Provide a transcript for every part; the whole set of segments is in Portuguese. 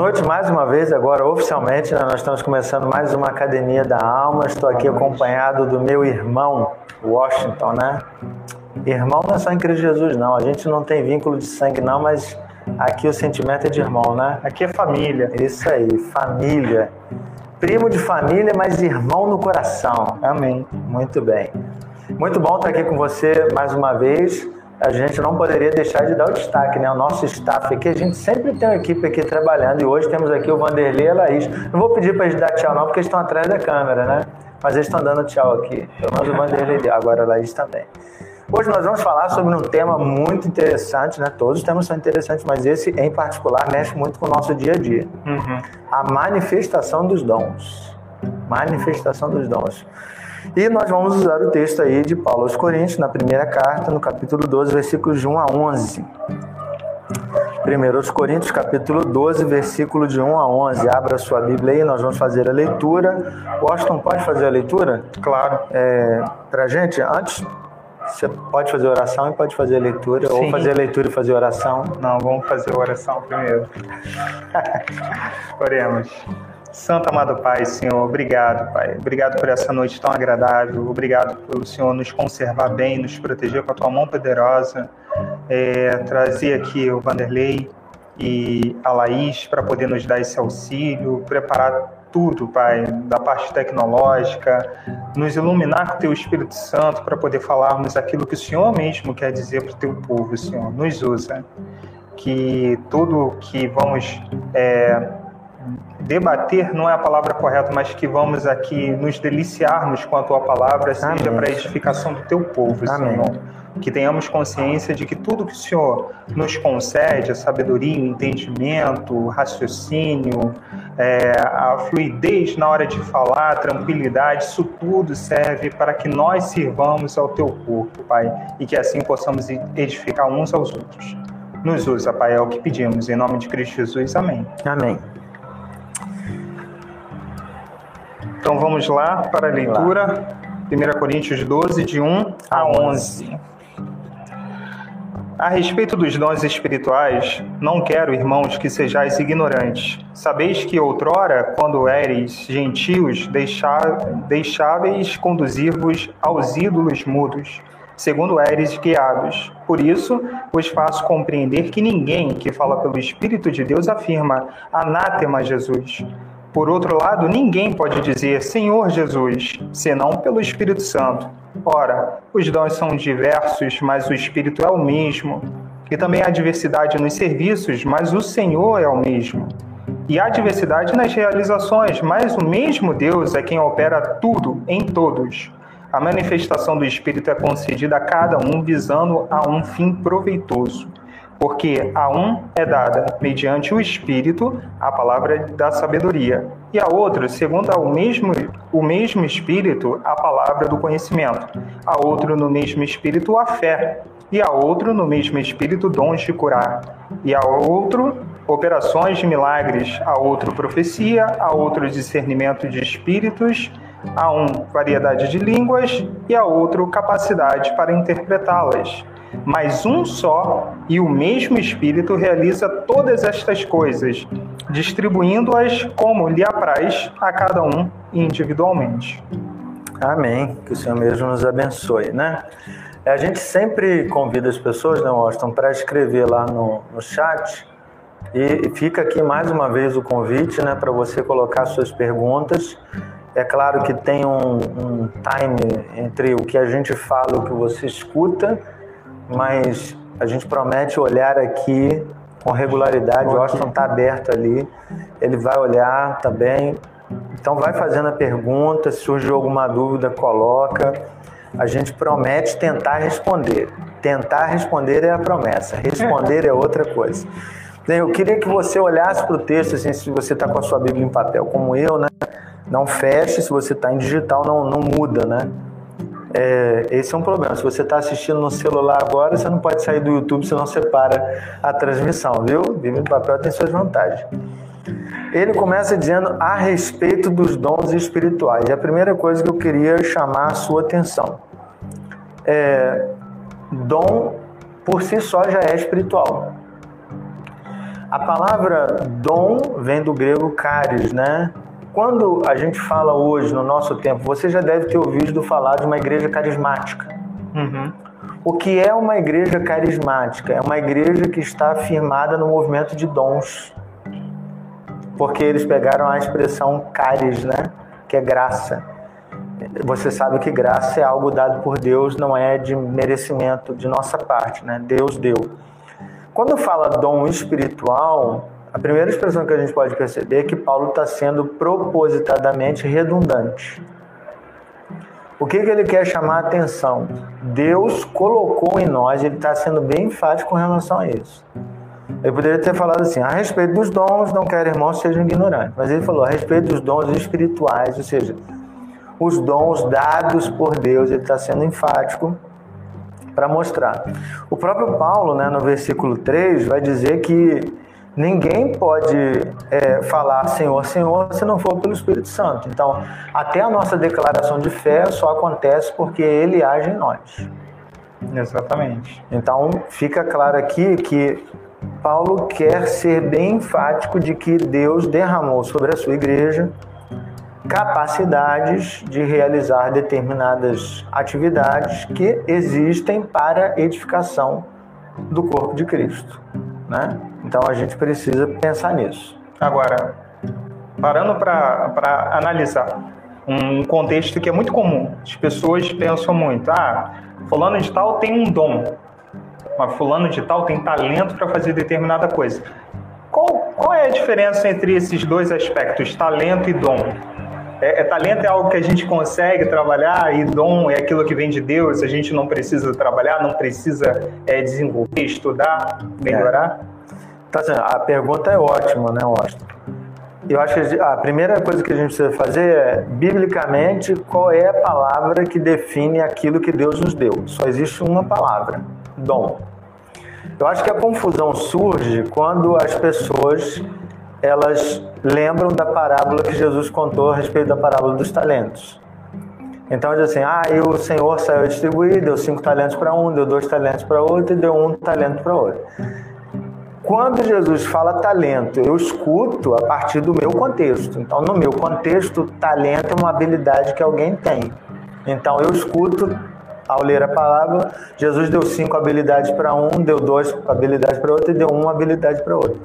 Noite mais uma vez, agora oficialmente, né? nós estamos começando mais uma Academia da Alma. Estou aqui acompanhado do meu irmão, Washington, né? Irmão não é só em Cristo Jesus, não. A gente não tem vínculo de sangue, não, mas aqui o sentimento é de irmão, né? Aqui é família. Isso aí, família. Primo de família, mas irmão no coração. Amém. Muito bem. Muito bom estar aqui com você mais uma vez a gente não poderia deixar de dar o destaque, né? O nosso staff aqui, a gente sempre tem uma equipe aqui trabalhando e hoje temos aqui o Vanderlei e a Laís. Não vou pedir para eles dar tchau não, porque eles estão atrás da câmera, né? Mas eles estão dando tchau aqui. Pelo menos o Vanderlei, agora a Laís também. Hoje nós vamos falar sobre um tema muito interessante, né? Todos os temas são interessantes, mas esse em particular mexe muito com o nosso dia a dia. Uhum. A manifestação dos dons. Manifestação dos dons. E nós vamos usar o texto aí de Paulo aos Coríntios, na primeira carta, no capítulo 12, versículos de 1 a 11. 1 Coríntios, capítulo 12, versículo de 1 a 11. Abra sua Bíblia aí, nós vamos fazer a leitura. Washington, pode fazer a leitura? Claro. É, Para gente, antes, você pode fazer oração e pode fazer a leitura, Sim. ou fazer a leitura e fazer a oração. Não, vamos fazer a oração primeiro. Oremos. Santo amado Pai, Senhor, obrigado, Pai. Obrigado por essa noite tão agradável. Obrigado pelo Senhor nos conservar bem, nos proteger com a tua mão poderosa. É, trazer aqui o Vanderlei e a Laís para poder nos dar esse auxílio, preparar tudo, Pai, da parte tecnológica, nos iluminar com o Teu Espírito Santo para poder falarmos aquilo que o Senhor mesmo quer dizer para o Teu povo, Senhor. Nos usa. Que tudo que vamos é, debater não é a palavra correta, mas que vamos aqui nos deliciarmos com a tua palavra, seja para a edificação do teu povo, Amém. Senhor. Que tenhamos consciência de que tudo que o Senhor nos concede, a sabedoria, o entendimento, o raciocínio, é, a fluidez na hora de falar, a tranquilidade, isso tudo serve para que nós sirvamos ao teu corpo, Pai, e que assim possamos edificar uns aos outros. Nos usa, Pai, é o que pedimos. Em nome de Cristo Jesus. Amém. Amém. Então vamos lá para a leitura. 1 Coríntios 12, de 1 a 11. A respeito dos dons espirituais, não quero, irmãos, que sejais ignorantes. Sabeis que outrora, quando éreis gentios, deixáveis conduzir-vos aos ídolos mudos, segundo éreis guiados. Por isso, vos faço compreender que ninguém que fala pelo Espírito de Deus afirma anátema Jesus por outro lado, ninguém pode dizer Senhor Jesus, senão pelo Espírito Santo. Ora, os dons são diversos, mas o Espírito é o mesmo. E também há diversidade nos serviços, mas o Senhor é o mesmo. E há diversidade nas realizações, mas o mesmo Deus é quem opera tudo em todos. A manifestação do Espírito é concedida a cada um visando a um fim proveitoso porque a um é dada, mediante o Espírito, a palavra da sabedoria, e a outro, segundo o mesmo, o mesmo Espírito, a palavra do conhecimento, a outro, no mesmo Espírito, a fé, e a outro, no mesmo Espírito, dons de curar, e a outro, operações de milagres, a outro, profecia, a outro, discernimento de espíritos, a um, variedade de línguas, e a outro, capacidade para interpretá-las mas um só e o mesmo Espírito realiza todas estas coisas, distribuindo-as como lhe apraz a cada um individualmente. Amém. Que o Senhor mesmo nos abençoe, né? A gente sempre convida as pessoas, né, Washington, para escrever lá no, no chat. E fica aqui mais uma vez o convite, né, para você colocar suas perguntas. É claro que tem um, um time entre o que a gente fala e o que você escuta mas a gente promete olhar aqui com regularidade. O Austin está aberto ali, ele vai olhar também. Então, vai fazendo a pergunta, se surgiu alguma dúvida, coloca. A gente promete tentar responder. Tentar responder é a promessa, responder é outra coisa. Eu queria que você olhasse para o texto, assim, se você está com a sua Bíblia em papel, como eu, né? Não feche, se você está em digital, não, não muda, né? É, esse é um problema. Se você está assistindo no celular agora, você não pode sair do YouTube, senão separa a transmissão, viu? Bíblia de papel tem suas vantagens. Ele começa dizendo a respeito dos dons espirituais. É a primeira coisa que eu queria chamar a sua atenção. É, dom por si só já é espiritual. A palavra dom vem do grego caris, né? Quando a gente fala hoje, no nosso tempo, você já deve ter ouvido falar de uma igreja carismática. Uhum. O que é uma igreja carismática? É uma igreja que está firmada no movimento de dons. Porque eles pegaram a expressão caris, né? Que é graça. Você sabe que graça é algo dado por Deus, não é de merecimento de nossa parte, né? Deus deu. Quando fala dom espiritual, a primeira expressão que a gente pode perceber é que Paulo está sendo propositadamente redundante. O que, que ele quer chamar a atenção? Deus colocou em nós, ele está sendo bem enfático com relação a isso. Ele poderia ter falado assim: a respeito dos dons, não quero irmãos sejam ignorantes. Mas ele falou a respeito dos dons espirituais, ou seja, os dons dados por Deus. Ele está sendo enfático para mostrar. O próprio Paulo, né, no versículo 3, vai dizer que ninguém pode é, falar Senhor, Senhor se não for pelo Espírito Santo. Então, até a nossa declaração de fé só acontece porque Ele age em nós. Exatamente. Então, fica claro aqui que Paulo quer ser bem enfático de que Deus derramou sobre a sua igreja capacidades de realizar determinadas atividades que existem para edificação do corpo de Cristo, né? Então a gente precisa pensar nisso. Agora, parando para analisar um contexto que é muito comum, as pessoas pensam muito: ah, fulano de tal tem um dom, mas fulano de tal tem talento para fazer determinada coisa. Qual, qual é a diferença entre esses dois aspectos, talento e dom? É, é, talento é algo que a gente consegue trabalhar e dom é aquilo que vem de Deus. A gente não precisa trabalhar, não precisa é, desenvolver, estudar, melhorar. É. Tá, a pergunta é ótima, né, Austin? Eu acho que a primeira coisa que a gente precisa fazer é, biblicamente, qual é a palavra que define aquilo que Deus nos deu? Só existe uma palavra: dom. Eu acho que a confusão surge quando as pessoas elas lembram da parábola que Jesus contou a respeito da parábola dos talentos. Então diz assim: ah, e o Senhor saiu a distribuir, deu cinco talentos para um, deu dois talentos para outro e deu um talento para outro. Quando Jesus fala talento, eu escuto a partir do meu contexto. Então, no meu contexto, talento é uma habilidade que alguém tem. Então, eu escuto ao ler a palavra, Jesus deu cinco habilidades para um, deu duas habilidades para outro e deu uma habilidade para outro.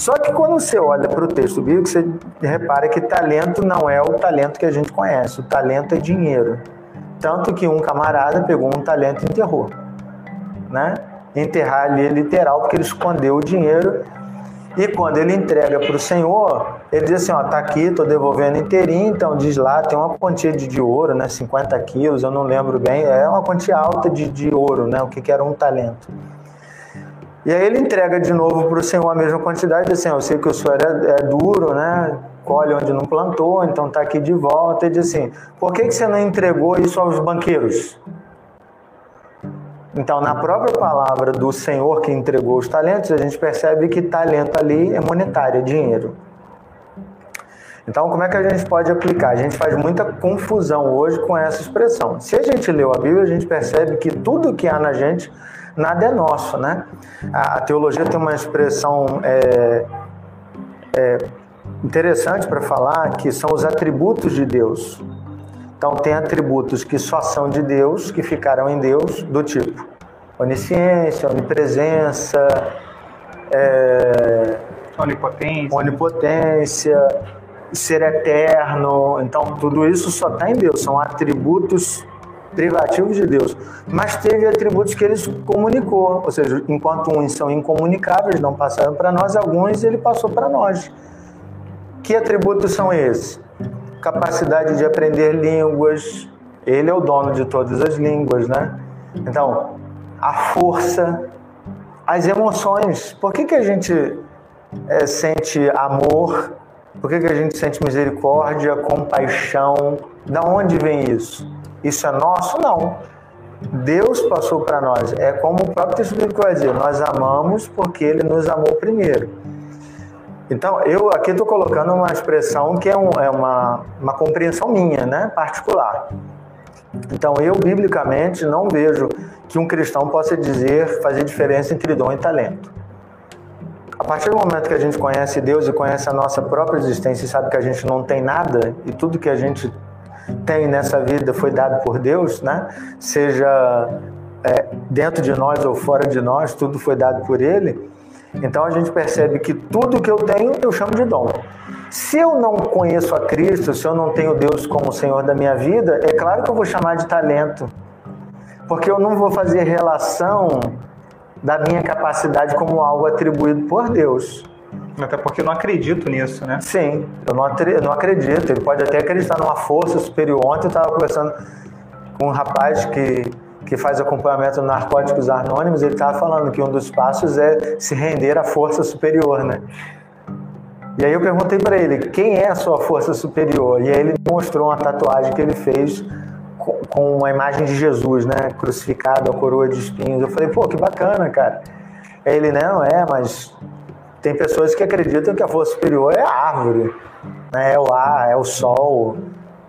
Só que quando você olha para o texto bíblico, você repara que talento não é o talento que a gente conhece. O talento é dinheiro. Tanto que um camarada pegou um talento e enterrou. Né? Enterrar ali é literal, porque ele escondeu o dinheiro. E quando ele entrega para o Senhor, ele diz assim: Ó, tá aqui, estou devolvendo inteirinho. Então diz lá, tem uma quantia de, de ouro, né? 50 quilos, eu não lembro bem. É uma quantia alta de, de ouro, né? O que, que era um talento. E aí ele entrega de novo para o Senhor a mesma quantidade, assim, eu sei que o Senhor é, é duro, né? Colhe onde não plantou, então está aqui de volta. E diz assim, por que, que você não entregou isso aos banqueiros? Então, na própria palavra do Senhor que entregou os talentos, a gente percebe que talento ali é monetário, é dinheiro. Então, como é que a gente pode aplicar? A gente faz muita confusão hoje com essa expressão. Se a gente leu a Bíblia, a gente percebe que tudo que há na gente nada é nosso, né? A, teologia tem uma expressão é, é, interessante para falar que são os atributos de Deus. Então, tem atributos que só são de Deus, que ficaram em Deus, do tipo onisciência, onipresença, é, onipotência. onipotência, ser eterno. Então, tudo isso só está em Deus, são atributos privativos de Deus, mas teve atributos que ele comunicou, ou seja, enquanto uns são incomunicáveis, não passaram para nós, alguns ele passou para nós. Que atributos são esses? Capacidade de aprender línguas, ele é o dono de todas as línguas, né? Então, a força, as emoções. Por que, que a gente é, sente amor? Por que, que a gente sente misericórdia, compaixão? Da onde vem isso? Isso é nosso? Não. Deus passou para nós. É como o próprio texto bíblico vai dizer: nós amamos porque Ele nos amou primeiro. Então, eu aqui estou colocando uma expressão que é, um, é uma, uma compreensão minha, né, particular. Então, eu, biblicamente, não vejo que um cristão possa dizer, fazer diferença entre dom e talento. partir do momento que a gente conhece Deus e conhece a nossa própria existência e sabe que a gente não tem nada e tudo que a gente tem nessa vida foi dado por Deus, né? Seja é, dentro de nós ou fora de nós, tudo foi dado por Ele. Então a gente percebe que tudo que eu tenho eu chamo de dom. Se eu não conheço a Cristo, se eu não tenho Deus como Senhor da minha vida, é claro que eu vou chamar de talento. Porque eu não vou fazer relação da minha capacidade como algo atribuído por Deus. Até porque eu não acredito nisso, né? Sim, eu não, eu não acredito. Ele pode até acreditar numa força superior. Ontem eu estava conversando com um rapaz que, que faz acompanhamento no Narcóticos Anônimos. Ele estava falando que um dos passos é se render à força superior, né? E aí eu perguntei para ele, quem é a sua força superior? E aí ele mostrou uma tatuagem que ele fez com, com a imagem de Jesus, né? Crucificado, a coroa de espinhos. Eu falei, pô, que bacana, cara. Ele, não, é, mas tem pessoas que acreditam que a força superior é a árvore, né? é o ar, é o sol,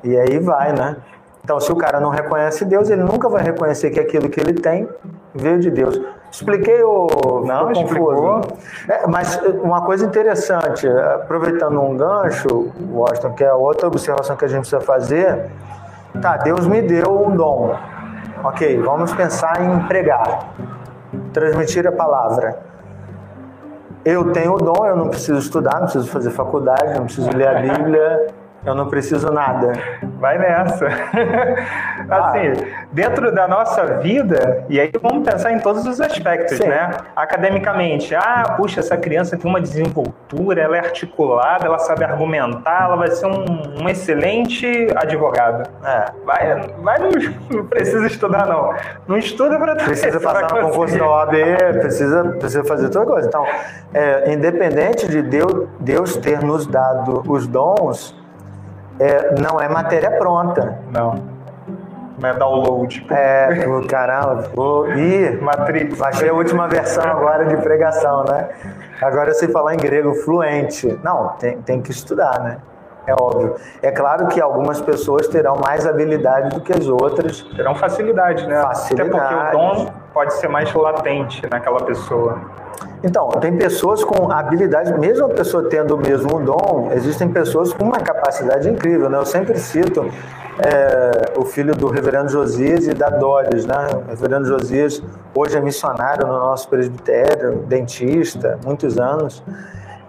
e aí vai, né? Então, se o cara não reconhece Deus, ele nunca vai reconhecer que aquilo que ele tem veio de Deus. Expliquei o. Não, explicou. É, mas uma coisa interessante, aproveitando um gancho, Washington, que é outra observação que a gente precisa fazer. Tá, Deus me deu um dom. Ok, vamos pensar em pregar, transmitir a palavra. Eu tenho o dom, eu não preciso estudar, não preciso fazer faculdade, não preciso ler a Bíblia, eu não preciso nada. Vai nessa. assim, dentro da nossa vida, e aí vamos pensar em todos os aspectos, Sim. né? Academicamente, ah, puxa, essa criança tem uma desenvoltura, ela é articulada, ela sabe argumentar, ela vai ser um, um excelente advogado. É. Vai, vai não, não, precisa estudar, não. Não estuda para Precisa passar no concurso da OAB, precisa, precisa fazer toda coisa. Então, é, independente de Deus, Deus ter nos dado os dons, é, não é matéria pronta. Não. Não é download. É, o caramba. Vou... Ih, Matrix. Baixei a última versão agora de pregação, né? Agora eu sei falar em grego fluente. Não, tem, tem que estudar, né? É óbvio. É claro que algumas pessoas terão mais habilidade do que as outras. Terão facilidade, né? Facilidade. Até porque o dom pode ser mais latente naquela pessoa. Então, tem pessoas com habilidade, mesmo a pessoa tendo o mesmo dom, existem pessoas com uma capacidade incrível, né? Eu sempre cito é, o filho do reverendo Josias e da Doris, né? O reverendo Josias hoje é missionário no nosso presbitério, dentista, muitos anos.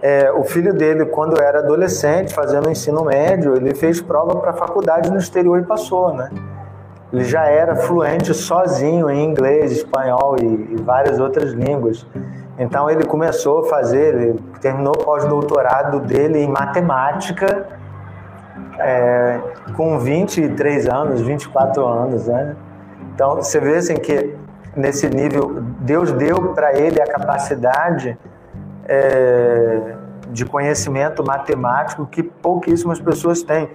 É, o filho dele, quando era adolescente, fazendo ensino médio, ele fez prova para a faculdade no exterior e passou, né? Ele já era fluente sozinho em inglês, espanhol e, e várias outras línguas. Então ele começou a fazer, ele terminou o pós-doutorado dele em matemática é, com 23 anos, 24 anos, né? Então você vê assim que nesse nível Deus deu para ele a capacidade é, de conhecimento matemático que pouquíssimas pessoas têm.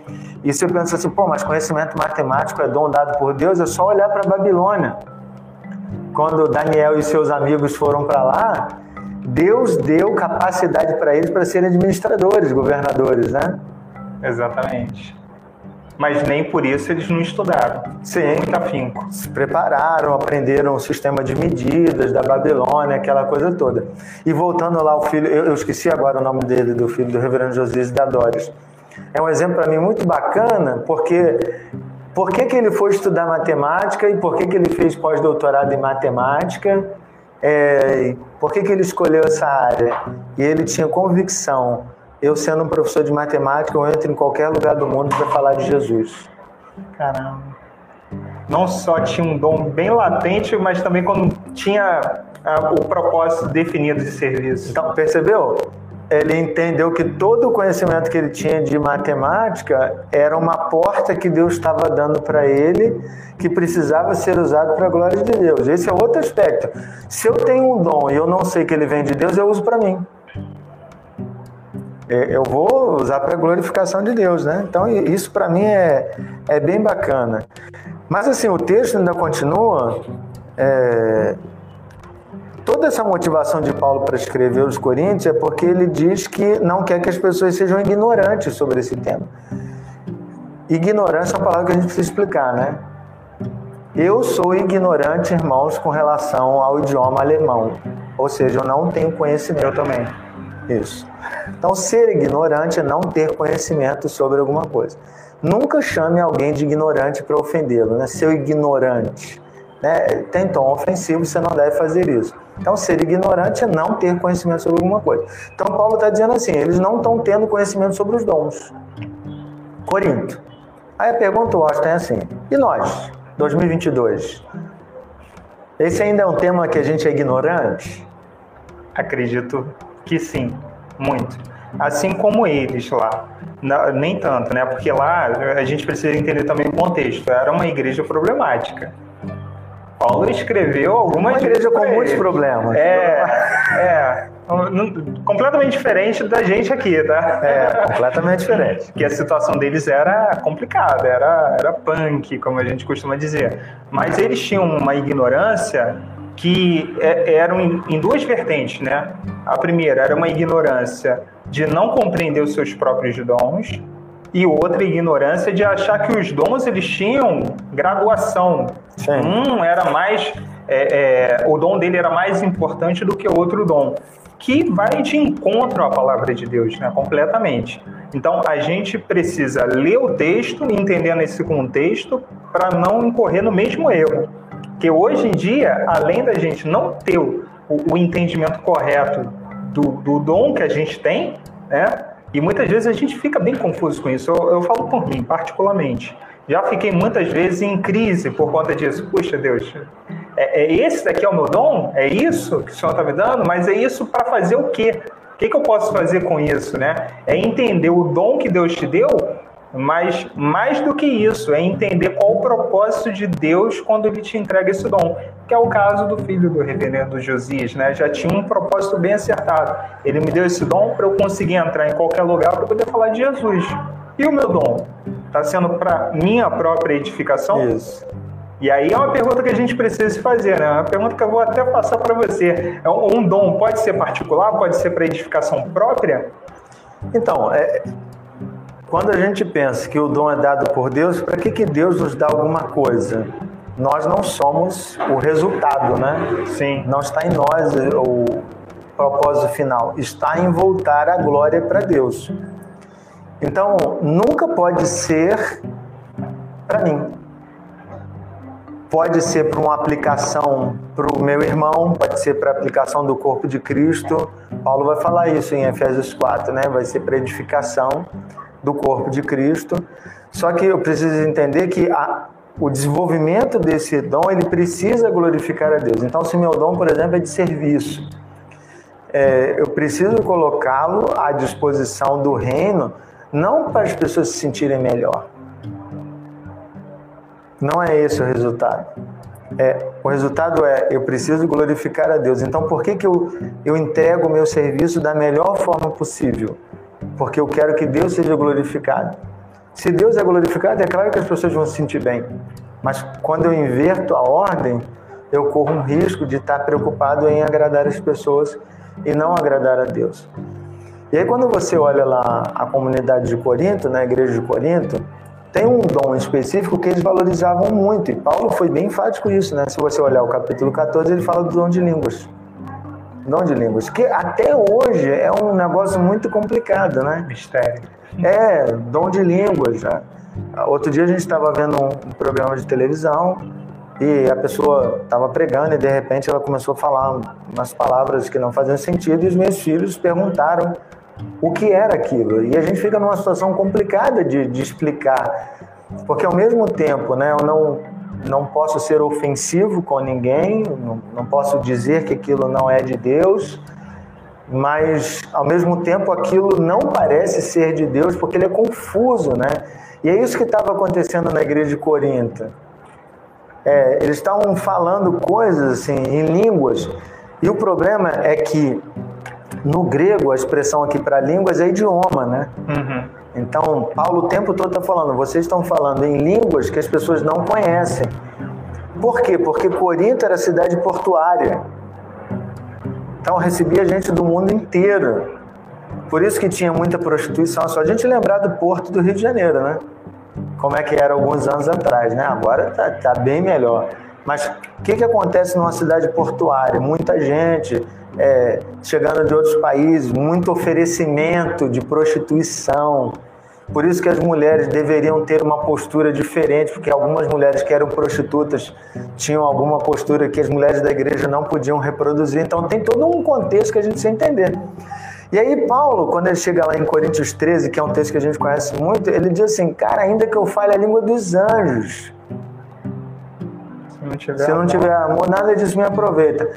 E você pensa assim, pô, mas conhecimento matemático é dom dado por Deus, é só olhar para Babilônia. Quando Daniel e seus amigos foram para lá, Deus deu capacidade para eles para serem administradores, governadores, né? Exatamente mas nem por isso eles não estudaram. Sim. Muito afinco. Se prepararam, aprenderam o sistema de medidas da Babilônia, aquela coisa toda. E voltando lá, o filho, eu, eu esqueci agora o nome dele, do filho do reverendo Josias da Doris. É um exemplo para mim muito bacana, porque por que, que ele foi estudar matemática e por que, que ele fez pós-doutorado em matemática? É, por que, que ele escolheu essa área? E ele tinha convicção eu sendo um professor de matemática, eu entro em qualquer lugar do mundo para falar de Jesus. Caramba. Não só tinha um dom bem latente, mas também quando tinha ah, o propósito definido de serviço. Então, percebeu? Ele entendeu que todo o conhecimento que ele tinha de matemática era uma porta que Deus estava dando para ele, que precisava ser usado para a glória de Deus. Esse é outro aspecto. Se eu tenho um dom e eu não sei que ele vem de Deus, eu uso para mim. Eu vou usar para a glorificação de Deus, né? Então isso para mim é, é bem bacana. Mas assim, o texto ainda continua. É, toda essa motivação de Paulo para escrever os Coríntios é porque ele diz que não quer que as pessoas sejam ignorantes sobre esse tema. Ignorância é uma palavra que a gente precisa explicar, né? Eu sou ignorante, irmãos, com relação ao idioma alemão. Ou seja, eu não tenho conhecimento. Eu também. Isso. Então, ser ignorante é não ter conhecimento sobre alguma coisa. Nunca chame alguém de ignorante para ofendê-lo, né? Seu ignorante. Né? Tem tom ofensivo, você não deve fazer isso. Então, ser ignorante é não ter conhecimento sobre alguma coisa. Então, Paulo está dizendo assim: eles não estão tendo conhecimento sobre os dons. Corinto. Aí a pergunta, Washington, é assim: e nós, 2022? Esse ainda é um tema que a gente é ignorante? Acredito que sim, muito. Assim como eles lá. Nem tanto, né? Porque lá a gente precisa entender também o contexto. Era uma igreja problemática. Paulo escreveu algumas uma igreja com muitos problemas. É, é. Completamente diferente da gente aqui, tá? É, completamente diferente. que a situação deles era complicada, era, era punk, como a gente costuma dizer. Mas eles tinham uma ignorância que é, eram em, em duas vertentes, né? A primeira era uma ignorância de não compreender os seus próprios dons e outra ignorância de achar que os dons eles tinham graduação. Sim. Um era mais é, é, o dom dele era mais importante do que outro dom, que vai de encontro à palavra de Deus, né? Completamente. Então a gente precisa ler o texto, entendendo esse contexto, para não incorrer no mesmo erro. Que hoje em dia, além da gente não ter o, o entendimento correto do, do dom que a gente tem, né? E muitas vezes a gente fica bem confuso com isso. Eu, eu falo por mim, particularmente. Já fiquei muitas vezes em crise por conta disso. Puxa, Deus, é, é esse daqui é o meu dom? É isso que o Senhor está me dando? Mas é isso para fazer o quê? O que, que eu posso fazer com isso, né? É entender o dom que Deus te deu mas mais do que isso, é entender qual o propósito de Deus quando ele te entrega esse dom, que é o caso do filho do reverendo Josias, né? Já tinha um propósito bem acertado. Ele me deu esse dom para eu conseguir entrar em qualquer lugar para poder falar de Jesus. E o meu dom? Está sendo para minha própria edificação? Isso. E aí é uma pergunta que a gente precisa se fazer, né? É uma pergunta que eu vou até passar para você. É um dom pode ser particular, pode ser para edificação própria? Então, é, quando a gente pensa que o dom é dado por Deus, para que, que Deus nos dá alguma coisa? Nós não somos o resultado, né? Sim. Não está em nós o propósito final, está em voltar a glória para Deus. Então, nunca pode ser para mim. Pode ser para uma aplicação para o meu irmão, pode ser para a aplicação do corpo de Cristo. Paulo vai falar isso em Efésios 4, né? Vai ser para edificação do corpo de Cristo. Só que eu preciso entender que a, o desenvolvimento desse dom ele precisa glorificar a Deus. Então, se meu dom, por exemplo, é de serviço, é, eu preciso colocá-lo à disposição do reino, não para as pessoas se sentirem melhor. Não é esse o resultado. É, o resultado é eu preciso glorificar a Deus. Então, por que, que eu, eu entrego o meu serviço da melhor forma possível? Porque eu quero que Deus seja glorificado. Se Deus é glorificado, é claro que as pessoas vão se sentir bem. Mas quando eu inverto a ordem, eu corro um risco de estar preocupado em agradar as pessoas e não agradar a Deus. E aí quando você olha lá a comunidade de Corinto, na igreja de Corinto, tem um dom específico que eles valorizavam muito. E Paulo foi bem enfático isso, né? Se você olhar o capítulo 14, ele fala do dom de línguas dom de línguas, que até hoje é um negócio muito complicado, né? Mistério. É, dom de línguas. Né? Outro dia a gente estava vendo um, programa de televisão e a pessoa estava pregando e de repente ela começou a falar umas palavras que não faziam sentido e os meus filhos perguntaram o que era aquilo. E a gente fica numa situação complicada de, de explicar, porque ao mesmo tempo, né, eu não não posso ser ofensivo com ninguém, não, não posso dizer que aquilo não é de Deus, mas ao mesmo tempo aquilo não parece ser de Deus porque ele é confuso, né? E é isso que estava acontecendo na igreja de Corinto. É, eles estavam falando coisas assim em línguas e o problema é que no grego a expressão aqui para línguas é idioma, né? Uhum. Então, Paulo o tempo todo está falando, vocês estão falando em línguas que as pessoas não conhecem. Por quê? Porque Corinto era cidade portuária. Então recebia gente do mundo inteiro. Por isso que tinha muita prostituição. Só a gente lembrar do porto do Rio de Janeiro, né? Como é que era alguns anos atrás, né? Agora tá, tá bem melhor. Mas o que, que acontece numa cidade portuária? Muita gente, é, chegando de outros países, muito oferecimento de prostituição. Por isso que as mulheres deveriam ter uma postura diferente, porque algumas mulheres que eram prostitutas tinham alguma postura que as mulheres da igreja não podiam reproduzir. Então tem todo um contexto que a gente precisa entender. E aí Paulo, quando ele chega lá em Coríntios 13, que é um texto que a gente conhece muito, ele diz assim, cara, ainda que eu fale a língua dos anjos, se não tiver, se não tiver amor, nada disso me aproveita.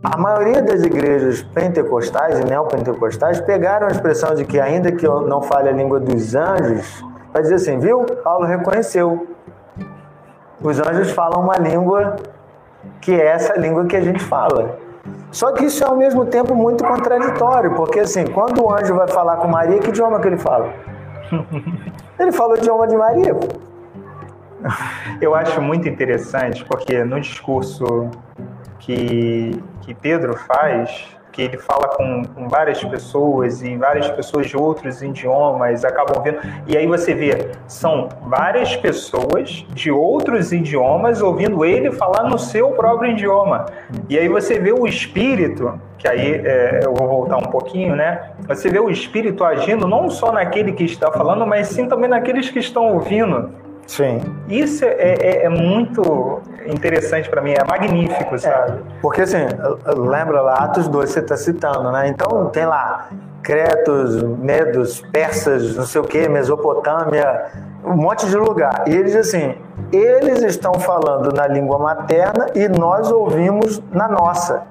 A maioria das igrejas pentecostais e neopentecostais pegaram a expressão de que ainda que eu não fale a língua dos anjos, vai dizer assim, viu? Paulo reconheceu. Os anjos falam uma língua que é essa língua que a gente fala. Só que isso é ao mesmo tempo muito contraditório, porque assim, quando o anjo vai falar com Maria, que idioma que ele fala? Ele fala o idioma de Maria. Eu acho muito interessante, porque no discurso que, que Pedro faz, que ele fala com, com, várias pessoas e várias pessoas de outros idiomas acabam vendo. E aí você vê, são várias pessoas de outros idiomas ouvindo ele falar no seu próprio idioma. E aí você vê o espírito, que aí é, eu vou voltar um pouquinho, né? Você vê o espírito agindo não só naquele que está falando, mas sim também naqueles que estão ouvindo. Sim. Isso é, é, é muito interessante para mim, é magnífico, sabe? É, porque assim, lembra lá, Atos 2 você está citando, né? Então tem lá Cretos, Medos, Persas, não sei o que, Mesopotâmia, um monte de lugar. E eles assim, eles estão falando na língua materna e nós ouvimos na nossa.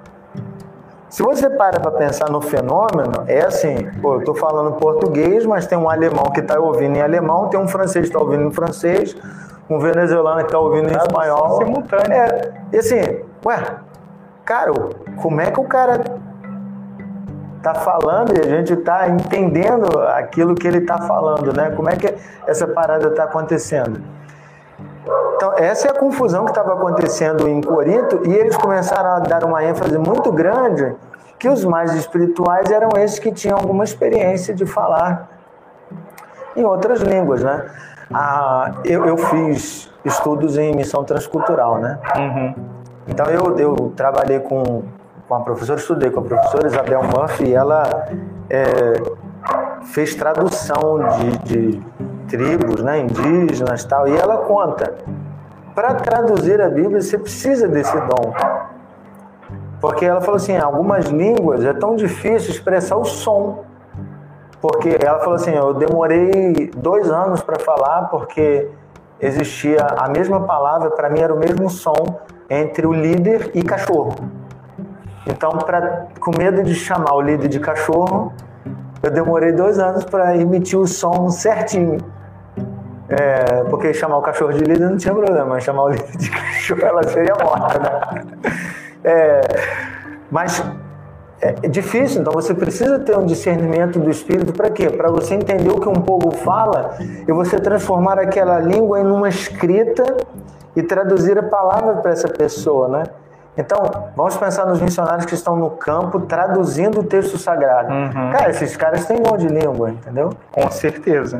Se você para para pensar no fenômeno, é assim, pô, eu estou falando português, mas tem um alemão que está ouvindo em alemão, tem um francês que está ouvindo em francês, um venezuelano que está ouvindo em espanhol. Simultâneo. É, e assim, ué, cara, como é que o cara tá falando e a gente tá entendendo aquilo que ele tá falando, né? Como é que essa parada tá acontecendo? Então, essa é a confusão que estava acontecendo em Corinto e eles começaram a dar uma ênfase muito grande que os mais espirituais eram esses que tinham alguma experiência de falar em outras línguas, né? Ah, eu, eu fiz estudos em missão transcultural, né? Uhum. Então eu, eu trabalhei com, com a professora, estudei com a professora Isabel Murphy e ela é, fez tradução de, de tribos, né, indígenas tal, e ela conta para traduzir a Bíblia, você precisa desse dom. Porque ela falou assim, algumas línguas é tão difícil expressar o som. Porque ela falou assim, eu demorei dois anos para falar porque existia a mesma palavra, para mim era o mesmo som entre o líder e cachorro. Então, pra, com medo de chamar o líder de cachorro, eu demorei dois anos para emitir o som certinho. É, porque chamar o cachorro de líder não tinha problema, mas chamar o líder de cachorro ela seria morta, né? É, mas é difícil, então você precisa ter um discernimento do espírito para quê? Para você entender o que um povo fala e você transformar aquela língua em uma escrita e traduzir a palavra para essa pessoa, né? Então, vamos pensar nos missionários que estão no campo traduzindo o texto sagrado. Uhum. Cara, esses caras têm dom de língua, entendeu? Com certeza.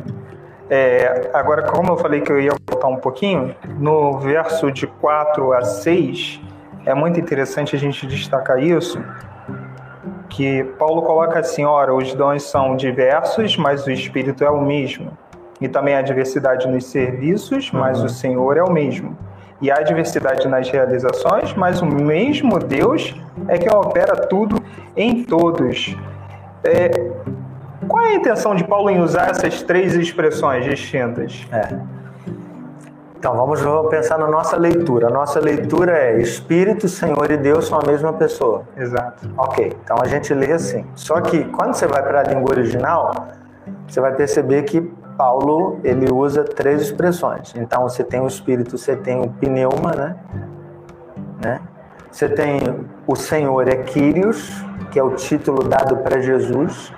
É, agora, como eu falei que eu ia voltar um pouquinho, no verso de 4 a 6, é muito interessante a gente destacar isso, que Paulo coloca assim, ora, os dons são diversos, mas o Espírito é o mesmo. E também há diversidade nos serviços, mas uhum. o Senhor é o mesmo. E há diversidade nas realizações, mas o mesmo Deus é quem opera tudo em todos. É, qual é a intenção de Paulo em usar essas três expressões distintas? É. Então vamos pensar na nossa leitura. A nossa leitura é Espírito, Senhor e Deus são a mesma pessoa. Exato. Ok, então a gente lê assim. Só que quando você vai para a língua original, você vai perceber que Paulo ele usa três expressões. Então você tem o Espírito, você tem o pneuma, né? né? Você tem o Senhor é Kyrios, que é o título dado para Jesus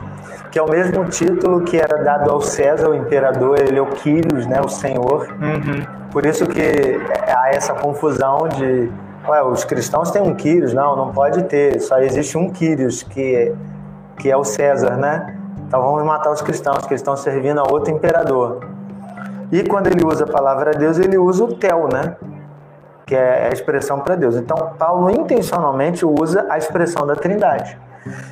que é o mesmo título que era dado ao César, o imperador, ele é o Quírios, né, o Senhor. Uhum. Por isso que há essa confusão de, ué, os cristãos têm um Quírios, não, não pode ter, só existe um Quírios, que, é, que é o César, né? Então vamos matar os cristãos, que estão servindo a outro imperador. E quando ele usa a palavra Deus, ele usa o tel, né? que é a expressão para Deus. Então, Paulo intencionalmente usa a expressão da Trindade.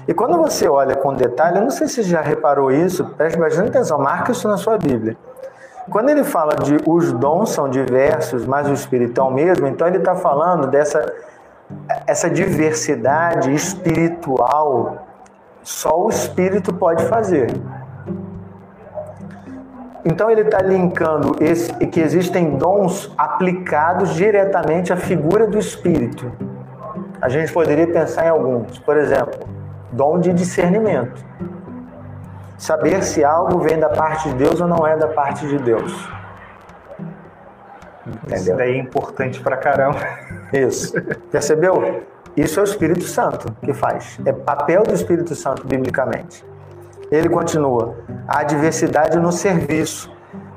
E quando você olha com detalhe, eu não sei se já reparou isso, preste bastante atenção, marca isso na sua Bíblia. Quando ele fala de os dons são diversos, mas o Espírito é mesmo, então ele está falando dessa essa diversidade espiritual, só o Espírito pode fazer. Então ele está linkando esse, que existem dons aplicados diretamente à figura do Espírito. A gente poderia pensar em alguns, por exemplo, dom de discernimento. Saber se algo vem da parte de Deus ou não é da parte de Deus. Entendeu? Isso daí é importante pra caramba. Isso. Percebeu? Isso é o Espírito Santo que faz. É papel do Espírito Santo biblicamente. Ele continua: a diversidade no serviço.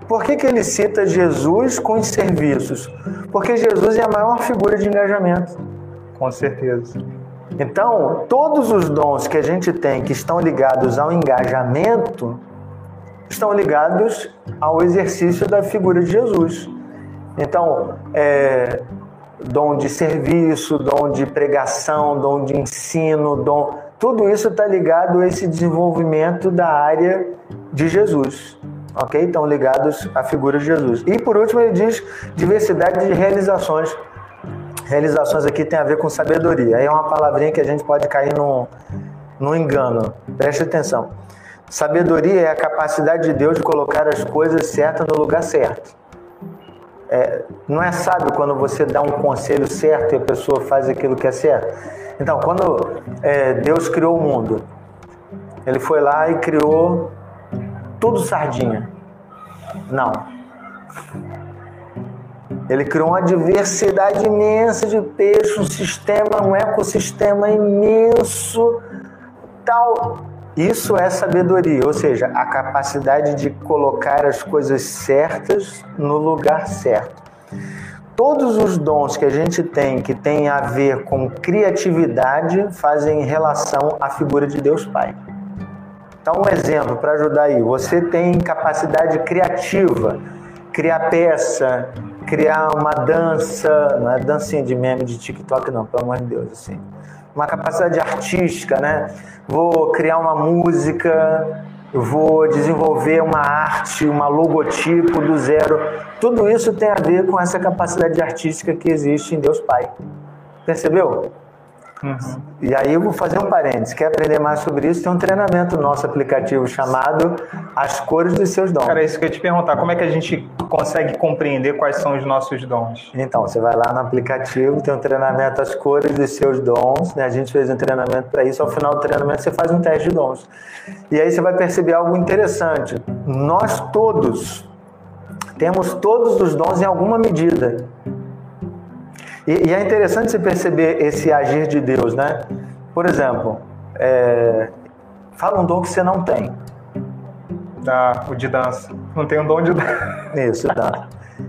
Por que, que ele cita Jesus com os serviços? Porque Jesus é a maior figura de engajamento. Com certeza. Então, todos os dons que a gente tem que estão ligados ao engajamento estão ligados ao exercício da figura de Jesus. Então, é, dom de serviço, dom de pregação, dom de ensino, dom, tudo isso está ligado a esse desenvolvimento da área de Jesus. Ok? Estão ligados à figura de Jesus. E por último, ele diz diversidade de realizações. Realizações aqui tem a ver com sabedoria. É uma palavrinha que a gente pode cair no, no engano. Preste atenção. Sabedoria é a capacidade de Deus de colocar as coisas certas no lugar certo. É, não é sábio quando você dá um conselho certo e a pessoa faz aquilo que é certo. Então, quando é, Deus criou o mundo, Ele foi lá e criou tudo sardinha. Não. Ele criou uma diversidade imensa de peixes, um sistema, um ecossistema imenso, tal. Isso é sabedoria, ou seja, a capacidade de colocar as coisas certas no lugar certo. Todos os dons que a gente tem que tem a ver com criatividade fazem relação à figura de Deus Pai. Então, um exemplo para ajudar aí: você tem capacidade criativa, criar peça, criar uma dança, não é dancinha de meme de TikTok, não, pelo amor de Deus, assim. Uma capacidade artística, né? Vou criar uma música, vou desenvolver uma arte, uma logotipo do zero. Tudo isso tem a ver com essa capacidade artística que existe em Deus Pai. Percebeu? Uhum. E aí eu vou fazer um parênteses. Quer aprender mais sobre isso? Tem um treinamento no nosso aplicativo chamado As Cores dos Seus Dons. Cara, é isso que eu ia te perguntar. Como é que a gente consegue compreender quais são os nossos dons? Então, você vai lá no aplicativo, tem um treinamento As Cores dos Seus Dons. Né? A gente fez um treinamento para isso. Ao final do treinamento, você faz um teste de dons. E aí você vai perceber algo interessante. Nós todos temos todos os dons em alguma medida. E, e, é interessante você perceber esse agir de Deus, né? Por exemplo, é, fala um dom que você não tem. Ah, o de dança. Não tem um dom de dança. Isso, dança.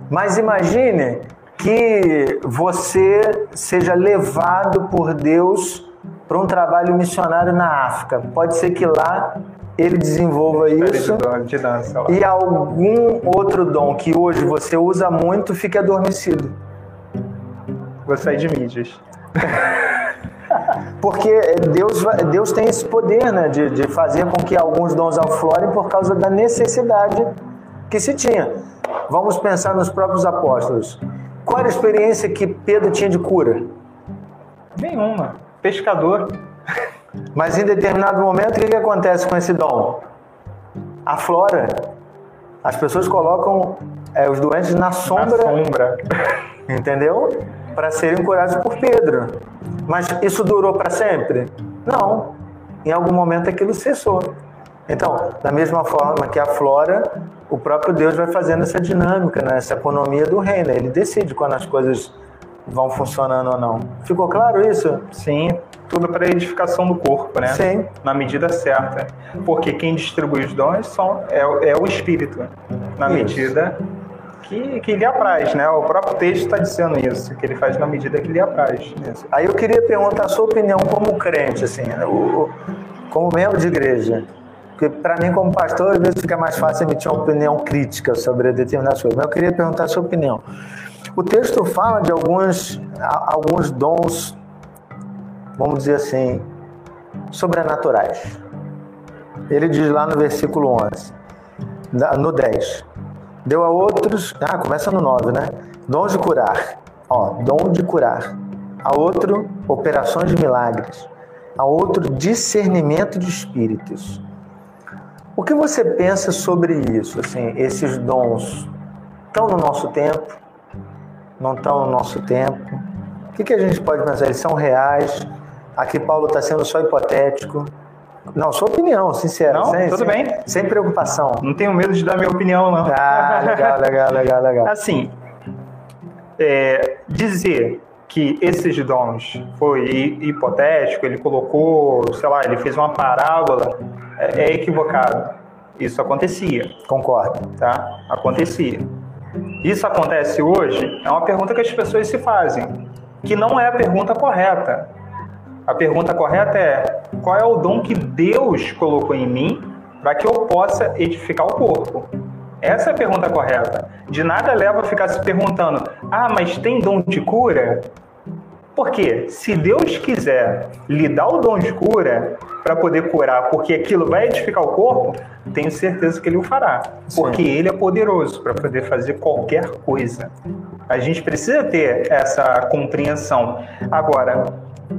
Mas imagine que você seja levado por Deus para um trabalho missionário na África. Pode ser que lá ele desenvolva isso de dança, e algum outro dom que hoje você usa muito fique adormecido. Vou sair de mídias. Porque Deus, Deus tem esse poder né, de, de fazer com que alguns dons aflorem por causa da necessidade que se tinha. Vamos pensar nos próprios apóstolos. Qual era a experiência que Pedro tinha de cura? Nenhuma. Pescador. Mas em determinado momento, o que, que acontece com esse dom? Aflora. As pessoas colocam é, os doentes na sombra. Na sombra. Entendeu? Para serem curados por Pedro. Mas isso durou para sempre? Não. Em algum momento aquilo cessou. Então, da mesma forma que a flora, o próprio Deus vai fazendo essa dinâmica, né? essa economia do reino. Ele decide quando as coisas vão funcionando ou não. Ficou claro isso? Sim, tudo para a edificação do corpo, né? Sim. Na medida certa. Porque quem distribui os dons são, é, é o Espírito. Na isso. medida que, que lhe apraz, né? O próprio texto está dizendo isso, que ele faz na medida que lhe apraz. Isso. Aí eu queria perguntar a sua opinião como crente, assim, o, como membro de igreja. Porque para mim, como pastor, às vezes fica mais fácil emitir uma opinião crítica sobre determinadas coisas. Mas eu queria perguntar a sua opinião. O texto fala de alguns, alguns dons, vamos dizer assim, sobrenaturais. Ele diz lá no versículo 11, no 10. Deu a outros, ah, começa no 9, né? Dons de curar. Ó, dom de curar. A outro, operações de milagres. A outro, discernimento de espíritos. O que você pensa sobre isso? Assim, esses dons estão no nosso tempo? Não estão no nosso tempo? O que, que a gente pode pensar? Eles são reais? Aqui Paulo está sendo só hipotético. Não, sua opinião, sincera. Não, sem, tudo sem, bem. Sem preocupação. Não tenho medo de dar minha opinião, não. Ah, legal, legal, legal, legal. Assim, é, dizer que esses dons foi hipotético, ele colocou, sei lá, ele fez uma parábola, é, é equivocado. Isso acontecia. Concordo. Tá? Acontecia. Isso acontece hoje? É uma pergunta que as pessoas se fazem, que não é a pergunta correta. A pergunta correta é: qual é o dom que Deus colocou em mim para que eu possa edificar o corpo? Essa é a pergunta correta. De nada leva a ficar se perguntando: ah, mas tem dom de cura? Porque se Deus quiser lhe dar o dom de cura para poder curar, porque aquilo vai edificar o corpo, tenho certeza que ele o fará. Porque Sim. ele é poderoso para poder fazer qualquer coisa. A gente precisa ter essa compreensão. Agora,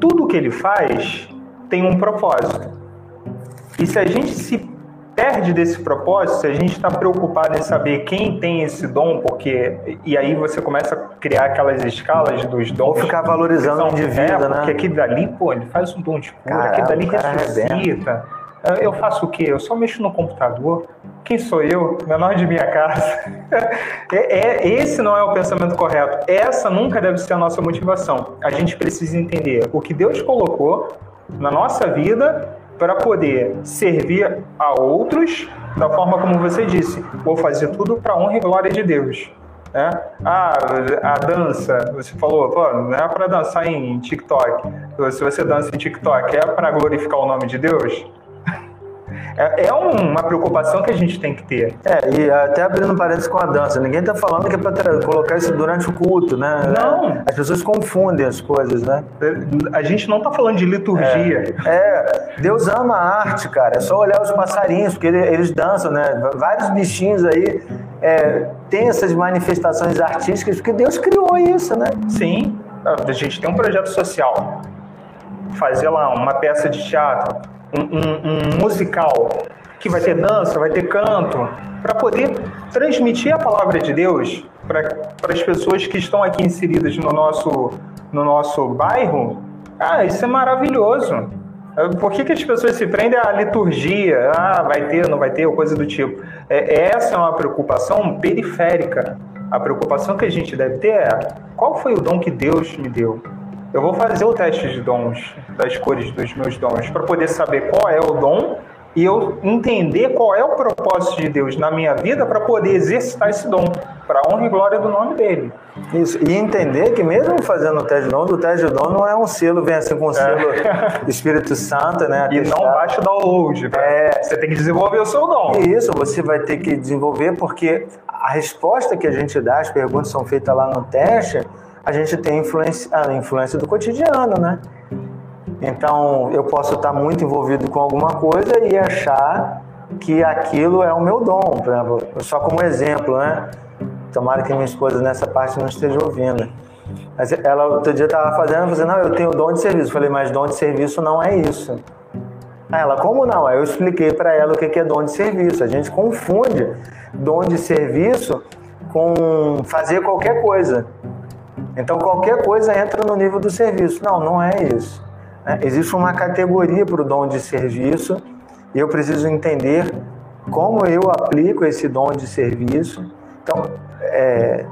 tudo que ele faz tem um propósito. E se a gente se perde desse propósito, se a gente está preocupado em saber quem tem esse dom, porque e aí você começa a criar aquelas escalas dos dons. Ou ficar valorizando o indivíduo, é, né? Porque aquele dali, pô, ele faz um dom de cura, aquele dali ressuscita. Eu faço o quê? Eu só mexo no computador. Quem sou eu? Menor de minha casa. é, é, esse não é o pensamento correto. Essa nunca deve ser a nossa motivação. A gente precisa entender o que Deus colocou na nossa vida para poder servir a outros da forma como você disse. Vou fazer tudo para honra e glória de Deus. Né? Ah, a dança, você falou, não é para dançar em TikTok. Se você dança em TikTok, é para glorificar o nome de Deus? É, é uma preocupação que a gente tem que ter. É, e até abrindo parênteses com a dança, ninguém está falando que é para colocar isso durante o culto, né? Não. As pessoas confundem as coisas, né? A gente não está falando de liturgia. É, é, Deus ama a arte, cara. É só olhar os passarinhos, porque eles dançam, né? Vários bichinhos aí é, têm essas manifestações artísticas, porque Deus criou isso, né? Sim. A gente tem um projeto social. Fazer lá uma peça de teatro um, um, musical que vai ter dança, vai ter canto, para poder transmitir a palavra de Deus para as pessoas que estão aqui inseridas no nosso, no nosso bairro. Ah, isso é maravilhoso. Por que, que as pessoas se prendem à liturgia? Ah, vai ter, não vai ter, ou coisa do tipo. É, essa é uma preocupação periférica. A preocupação que a gente deve ter é qual foi o dom que Deus me deu? Eu vou fazer o teste de dons, das cores dos meus dons, para poder saber qual é o dom e eu entender qual é o propósito de Deus na minha vida para poder exercitar esse dom, para a honra e glória do nome dele. Isso, e entender que mesmo fazendo o teste de dom, o teste de dom não é um selo, vem assim com um selo é. Espírito Santo, né? E não baixa o download, é. você tem que desenvolver o seu dom. Isso, você vai ter que desenvolver, porque a resposta que a gente dá, as perguntas são feitas lá no teste, a gente tem influência, a influência do cotidiano, né? Então, eu posso estar muito envolvido com alguma coisa e achar que aquilo é o meu dom, por exemplo, só como exemplo, né? Tomara que minha esposa nessa parte não esteja ouvindo. Mas ela outro dia estava fazendo, fazendo, não, eu tenho dom de serviço. Eu falei, mas dom de serviço não é isso. Aí ela, como não? Aí eu expliquei para ela o que é dom de serviço. A gente confunde dom de serviço com fazer qualquer coisa. Então qualquer coisa entra no nível do serviço. Não, não é isso. Né? Existe uma categoria para o dom de serviço e eu preciso entender como eu aplico esse dom de serviço. Então, é,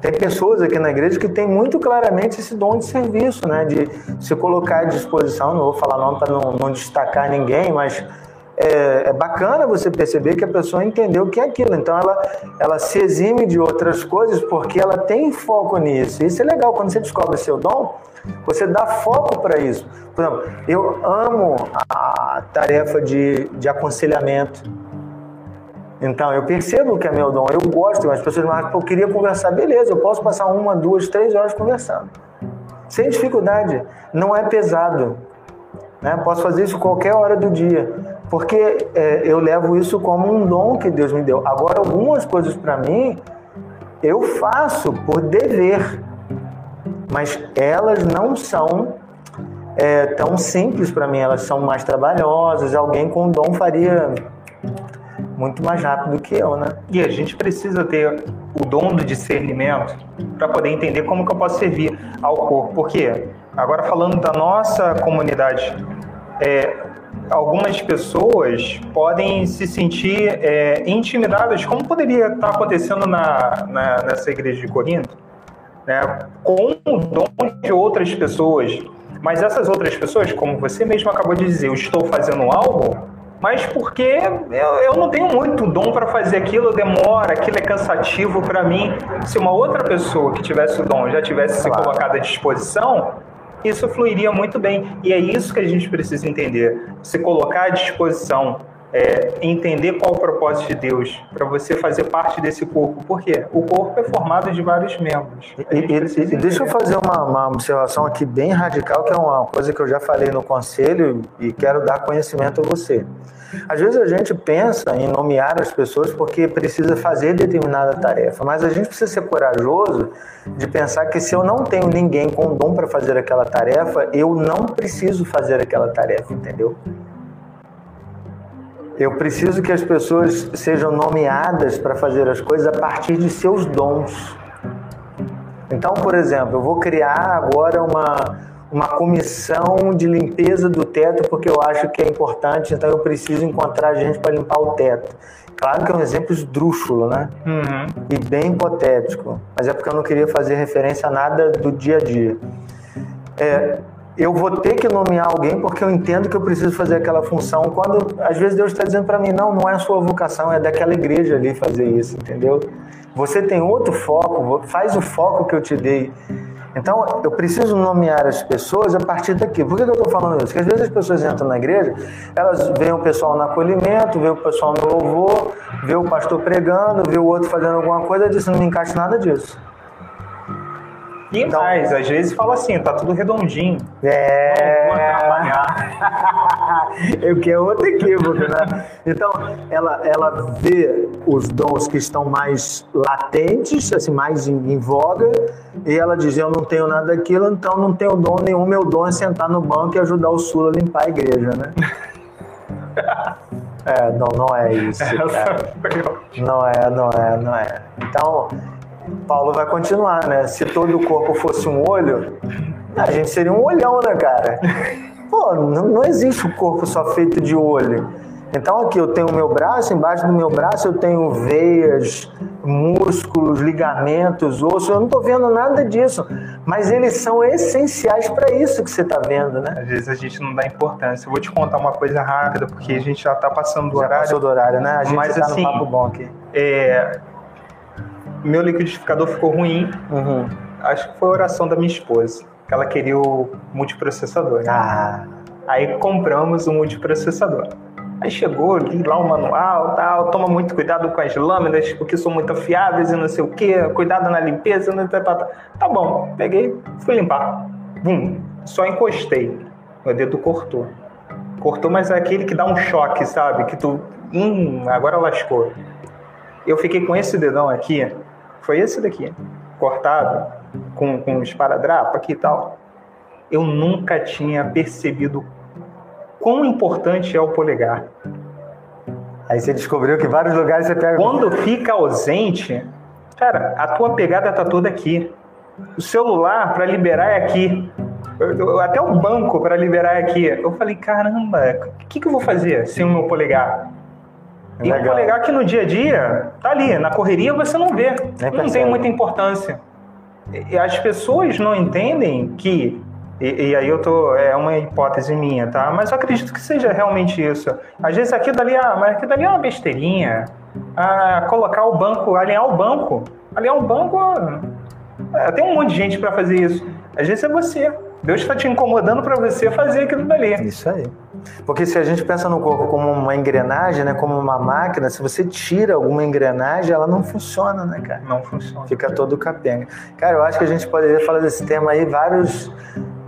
tem pessoas aqui na igreja que têm muito claramente esse dom de serviço, né? de se colocar à disposição. Não vou falar nome para não, não destacar ninguém, mas é, é, bacana você perceber que a pessoa entendeu o que é aquilo. Então ela, ela se exime de outras coisas porque ela tem foco nisso. Isso é legal. Quando você descobre seu dom, você dá foco para isso. Por exemplo, eu amo a tarefa de, de aconselhamento. Então, eu percebo que é meu dom, eu gosto, as pessoas me eu queria conversar, beleza, eu posso passar uma, duas, três horas conversando. Sem dificuldade, não é pesado. Né? Posso fazer isso qualquer hora do dia, porque é, eu levo isso como um dom que Deus me deu. Agora, algumas coisas para mim, eu faço por dever, mas elas não são é, tão simples para mim, elas são mais trabalhosas. Alguém com dom faria muito mais rápido que eu, né? E a gente precisa ter o dom do discernimento para poder entender como que eu posso servir ao corpo. Por quê? Agora falando da nossa comunidade, é, algumas pessoas podem se sentir é, intimidadas, como poderia estar acontecendo na, na, nessa igreja de Corinto, né, com o dom de outras pessoas. Mas essas outras pessoas, como você mesmo acabou de dizer, eu estou fazendo algo, mas porque eu, eu não tenho muito dom para fazer aquilo, demora, aquilo é cansativo para mim. Se uma outra pessoa que tivesse o dom já tivesse se colocado à disposição, isso fluiria muito bem. E é isso que a gente precisa entender. Se colocar à disposição, é, entender qual o propósito de Deus para você fazer parte desse corpo. Por quê? O corpo é formado de vários membros. E, e, deixa eu fazer uma, uma, observação aqui bem radical, que é uma coisa que eu já falei no conselho e quero dar conhecimento a você. Às vezes a gente pensa em nomear as pessoas porque precisa fazer determinada tarefa, mas a gente precisa ser corajoso de pensar que se eu não tenho ninguém com dom para fazer aquela tarefa, eu não preciso fazer aquela tarefa, entendeu? Eu preciso que as pessoas sejam nomeadas para fazer as coisas a partir de seus dons. Então, por exemplo, eu vou criar agora uma, uma comissão de limpeza do teto porque eu acho que é importante, então eu preciso encontrar gente para limpar o teto. Claro que é um exemplo esdrúxulo, né? Uhum. E bem hipotético, mas é porque eu não queria fazer referência a nada do dia a dia. É, eu vou ter que nomear alguém porque eu entendo que eu preciso fazer aquela função. Quando às vezes Deus está dizendo para mim, não, não é a sua vocação, é daquela igreja ali fazer isso, entendeu? Você tem outro foco, faz o foco que eu te dei. Então, eu preciso nomear as pessoas a partir daqui. Por que, eu estou falando isso? Porque às vezes as pessoas entram na igreja, elas veem o pessoal no acolhimento, veem o pessoal no louvor, vê o pastor pregando, vê o outro fazendo alguma coisa e diz, não me encaixa nada disso. E então, mais, às vezes fala assim, tá tudo redondinho. É. Não vou o que é outro equívoco, né? Então, ela, ela vê os dons que estão mais latentes, assim, mais em, em voga, e ela diz: Eu não tenho nada daquilo, então não tenho dom nenhum. Meu dom é sentar no banco e ajudar o Sul a limpar a igreja, né? É, não, não é isso, cara. Não é, não é, não é. Então, Paulo vai continuar, né? Se todo o corpo fosse um olho, a gente seria um olhão, né, cara? Pô, não, não existe o um corpo só feito de olho. Então aqui eu tenho o meu braço, embaixo do meu braço eu tenho veias, músculos, ligamentos, ossos, eu não estou vendo nada disso, mas eles são essenciais para isso que você está vendo, né? Às vezes a gente não dá importância. Eu vou te contar uma coisa rápida, porque a gente já está passando do já horário. Passou do horário, né? A gente está assim, no papo bom aqui. É, meu liquidificador ficou ruim. Uhum. Acho que foi a oração da minha esposa, que ela queria o multiprocessador. Né? Ah. Aí compramos o multiprocessador. Aí chegou, li lá o manual, tal, toma muito cuidado com as lâminas, porque são muito afiáveis e não sei o que, cuidado na limpeza, não tá, tá, tá. tá bom, peguei, fui limpar. Bum, só encostei. Meu dedo cortou. Cortou, mas é aquele que dá um choque, sabe? Que tu, hum, agora lascou. Eu fiquei com esse dedão aqui, foi esse daqui, cortado, com, com esparadrapo aqui e tal. Eu nunca tinha percebido quão importante é o polegar. Aí você descobriu que vários lugares você pega. Quando fica ausente, cara, a tua pegada tá toda aqui. O celular para liberar é aqui. Até o banco para liberar é aqui. Eu falei, caramba, o que, que eu vou fazer sem o meu polegar? E Legal. o polegar que no dia a dia tá ali, na correria você não vê, Nem não tem muita importância. As pessoas não entendem que e, e, aí eu tô é uma hipótese minha, tá? Mas eu acredito que seja realmente isso. Às vezes aqui dali, ah, mas aqui dali é uma besteirinha. Ah, colocar o banco, alinhar o banco, alinhar o banco, ah, tem um monte de gente para fazer isso. Às vezes é você. Deus está te incomodando para você fazer aquilo dali. Isso aí. Porque se a gente pensa no corpo como uma engrenagem, né, como uma máquina, se você tira alguma engrenagem, ela não funciona, né, cara? Não funciona. Fica todo capenga. Cara, eu acho que a gente poderia falar desse tema aí vários,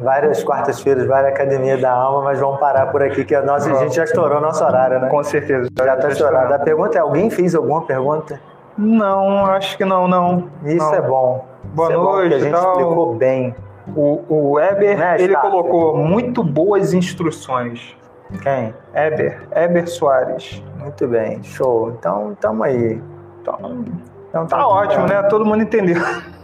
várias quartas-feiras, várias academias da alma, mas vamos parar por aqui, que a, nossa, a gente já estourou o nosso horário, né? Com certeza. Já está estourado. A pergunta é: alguém fez alguma pergunta? Não, acho que não, não. Isso não. é bom. Boa Isso é bom, noite, a gente tal. explicou bem. O, o Eber, Né, ele colocou muito boas instruções. Quem? Eber, Eber Soares. Muito bem, show. Então, tamo aí. Então, Então, tá ótimo, né? Todo mundo entendeu.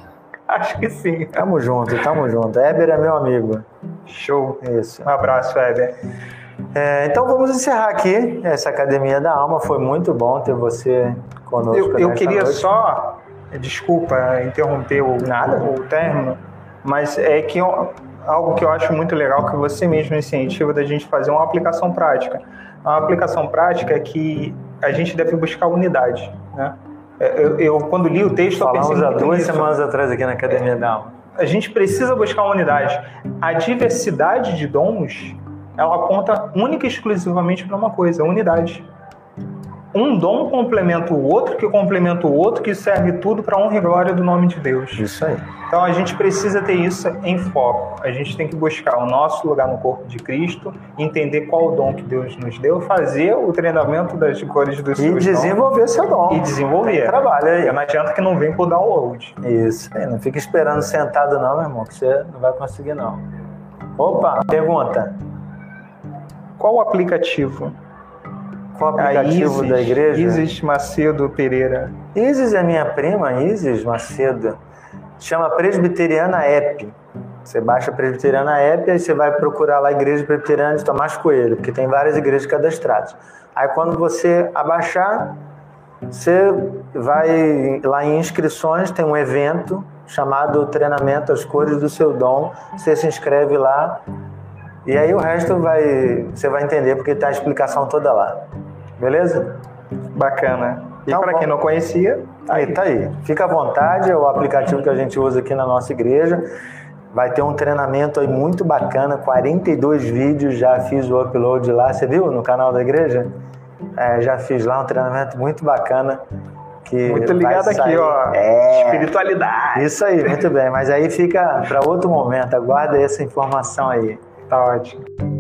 Acho que sim. Tamo junto, tamo junto. Éber é meu amigo. Show. Isso. Um abraço, Eber. É, então vamos encerrar aqui essa Academia da Alma. Foi muito bom ter você conosco. Eu, eu queria noite. só, desculpa interromper o, Nada. o término, mas é que eu- algo que eu acho muito legal que você mesmo incentiva da gente fazer uma aplicação prática. A aplicação prática é que a gente deve buscar unidade, né? É, Eu, eu, quando li o texto, eu Falamos pensei há duas nisso. semanas atrás aqui na Academia da Alma. A gente precisa buscar uma unidade. A diversidade de dons, ela aponta única e exclusivamente para uma coisa, a unidade. Um dom complementa o outro, que complementa o outro, que serve tudo para honra e glória do nome de Deus. Isso aí. Então a gente precisa ter isso em foco. A gente tem que buscar o nosso lugar no corpo de Cristo, entender qual o dom que Deus nos deu, fazer o treinamento das cores do E seu desenvolver seu dom. e desenvolver. Trabalha aí. Não adianta que não vem por download. Isso. Não fica esperando sentado não, meu irmão, que você não vai conseguir não. Opa, pergunta. Qual o aplicativo? Qual o aplicativo Isis, da igreja? Isis Macedo Pereira. Isis é minha prima, Isis Macedo. Chama Presbiteriana App. Você baixa a Presbiteriana App, aí você vai procurar lá a Igreja Presbiteriana de Tomás Coelho, porque tem várias igrejas cadastradas. Aí quando você abaixar, você vai lá em inscrições, tem um evento chamado Treinamento às Cores do Seu Dom. Você se inscreve lá e aí o resto vai, você vai entender porque tá a explicação toda lá. Beleza? Bacana. E Tá para quem não conhecia, Aí, tá aí. Fica à vontade, é o aplicativo que a gente usa aqui na nossa igreja. Vai ter um treinamento aí muito bacana, 42 vídeos, já fiz o upload lá. Você viu no canal da igreja? É, já fiz lá um treinamento muito bacana. Que muito ligado aqui, ó. É, Espiritualidade. isso aí, muito bem. Mas aí fica para outro momento. Aguarda essa informação aí. Tá ótimo.